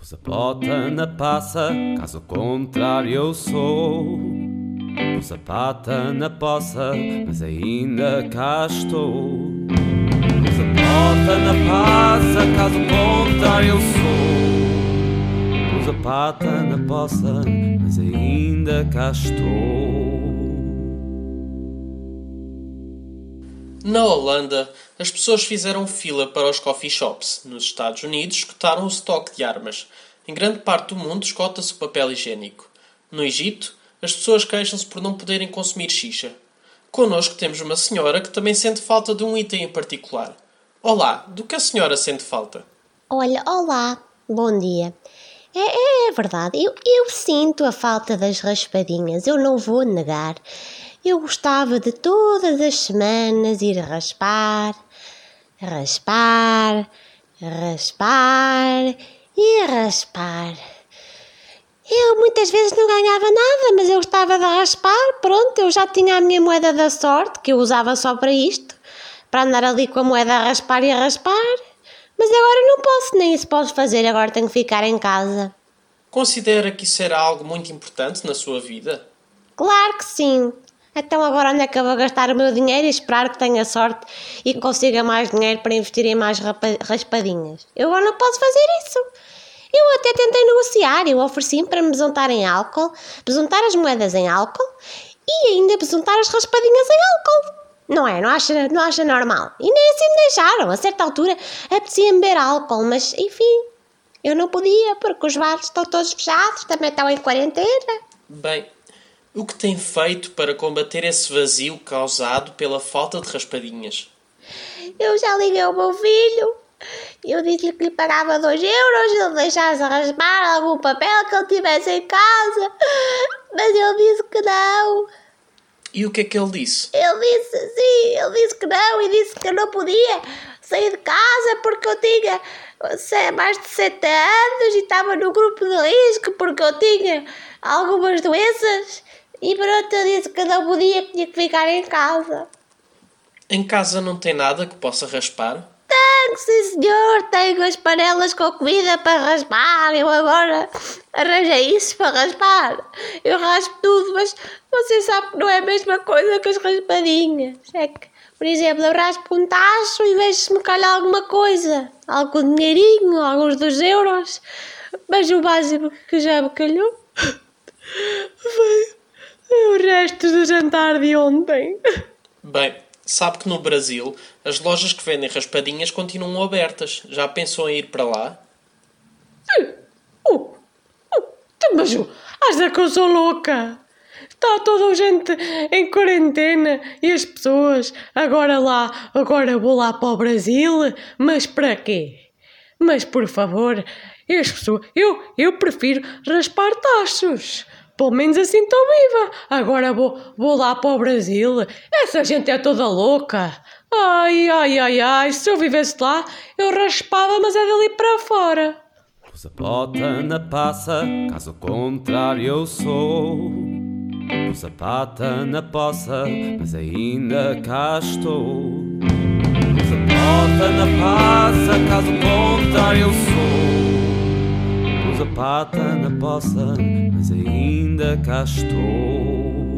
Pus a bota na passa, caso contrário eu sou. Pus a pata na poça, mas ainda cá estou. Pus a na passa, caso contrário eu sou. Pus a pata na poça, mas ainda cá estou. Na Holanda, as pessoas fizeram fila para os coffee shops. Nos Estados Unidos, esgotaram o estoque de armas. Em grande parte do mundo, esgota-se o papel higiênico. No Egito, as pessoas queixam-se por não poderem consumir xixa. Connosco temos uma senhora que também sente falta de um item em particular. Olá, do que a senhora sente falta? Olha, olá, bom dia. É, é, é verdade, eu, eu sinto a falta das raspadinhas, eu não vou negar. Eu gostava de todas as semanas ir raspar, raspar, raspar e raspar. Eu muitas vezes não ganhava nada, mas eu gostava de raspar. Pronto, eu já tinha a minha moeda da sorte, que eu usava só para isto, para andar ali com a moeda a raspar e a raspar. Mas agora não posso, nem isso posso fazer, agora tenho que ficar em casa. Considera que isso era algo muito importante na sua vida? Claro que sim. Então agora onde é que eu vou gastar o meu dinheiro e esperar que tenha sorte e consiga mais dinheiro para investir em mais raspadinhas? Eu agora não posso fazer isso. Eu até tentei negociar, eu ofereci-me para me besuntar em álcool, besuntar as moedas em álcool e ainda besuntar as raspadinhas em álcool. Não é? Não acha, não acha normal? E nem assim me deixaram. A certa altura apetecia-me beber álcool, mas enfim, eu não podia porque os bares estão todos fechados, também estão em quarentena. Bem, o que tem feito para combater esse vazio causado pela falta de raspadinhas? Eu já liguei ao meu filho. Eu disse-lhe que lhe pagava 2 euros se ele deixasse raspar algum papel que ele tivesse em casa. Mas ele disse que não. E o que é que ele disse? Ele disse sim, ele disse que não e disse que eu não podia sair de casa porque eu tinha mais de 70 anos e estava no grupo de risco porque eu tinha algumas doenças e pronto, eu disse que não podia, que tinha que ficar em casa. Em casa não tem nada que possa raspar? Tenho, sim senhor, tenho as panelas com comida para raspar. Eu agora arranjei isso para raspar. Eu raspo tudo, mas você sabe que não é a mesma coisa que as raspadinhas. É que, por exemplo, eu raspo um tacho e vejo se me calha alguma coisa. Algum dinheirinho, alguns dos euros. Mas o básico que já me calhou do jantar de ontem. Bem, sabe que no Brasil as lojas que vendem raspadinhas continuam abertas. Já pensou em ir para lá? Uh, uh, uh, mas acha que eu sou louca? Está toda a gente em quarentena e as pessoas agora lá, agora vou lá para o Brasil, mas para quê? Mas por favor, as pessoas, eu, eu prefiro raspar tachos. Pelo menos assim estou viva. Agora vou, vou lá para o Brasil. Essa gente é toda louca. Ai, ai, ai, ai. Se eu vivesse lá, eu raspava, mas é dali para fora. Pus a bota na passa, caso contrário eu sou. Pus a pata na poça, mas ainda cá estou. Pus a bota na passa, caso contrário eu sou pata na poça, mas ainda cá estou.